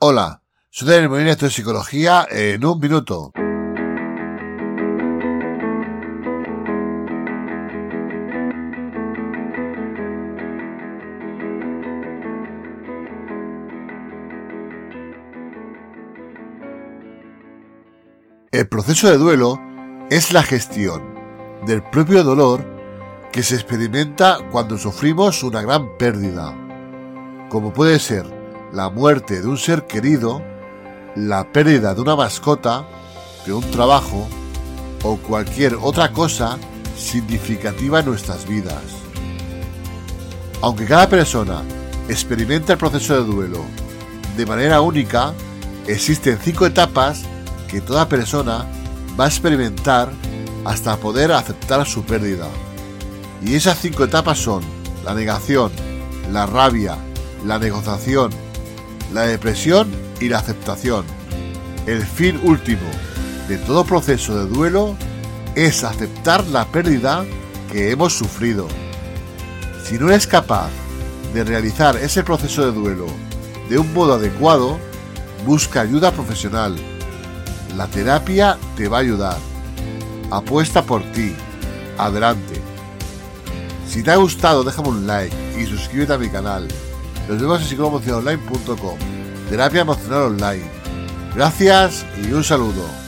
Hola, soy Daniel Molina, esto es Psicología en un minuto. El proceso de duelo es la gestión del propio dolor que se experimenta cuando sufrimos una gran pérdida, como puede ser la muerte de un ser querido, la pérdida de una mascota, de un trabajo o cualquier otra cosa significativa en nuestras vidas. Aunque cada persona experimenta el proceso de duelo de manera única, existen cinco etapas que toda persona va a experimentar hasta poder aceptar su pérdida. Y esas cinco etapas son la negación, la rabia, la negociación, la depresión y la aceptación. El fin último de todo proceso de duelo es aceptar la pérdida que hemos sufrido. Si no eres capaz de realizar ese proceso de duelo de un modo adecuado, busca ayuda profesional la terapia te va a ayudar. Apuesta por ti. Adelante. Si te ha gustado, déjame un like y suscríbete a mi canal. Nos vemos en psicologoemocionalonline.com. Terapia emocional online. Gracias y un saludo.